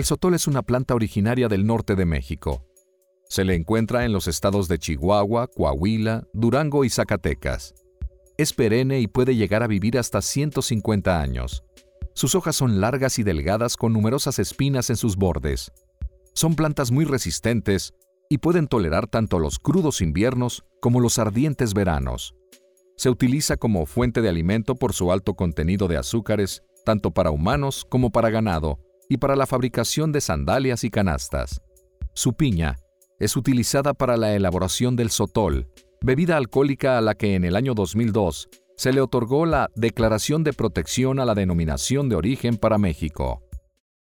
El sotol es una planta originaria del norte de México. Se le encuentra en los estados de Chihuahua, Coahuila, Durango y Zacatecas. Es perenne y puede llegar a vivir hasta 150 años. Sus hojas son largas y delgadas con numerosas espinas en sus bordes. Son plantas muy resistentes y pueden tolerar tanto los crudos inviernos como los ardientes veranos. Se utiliza como fuente de alimento por su alto contenido de azúcares, tanto para humanos como para ganado, y para la fabricación de sandalias y canastas. Su piña es utilizada para la elaboración del sotol, bebida alcohólica a la que en el año 2002 se le otorgó la Declaración de Protección a la Denominación de Origen para México.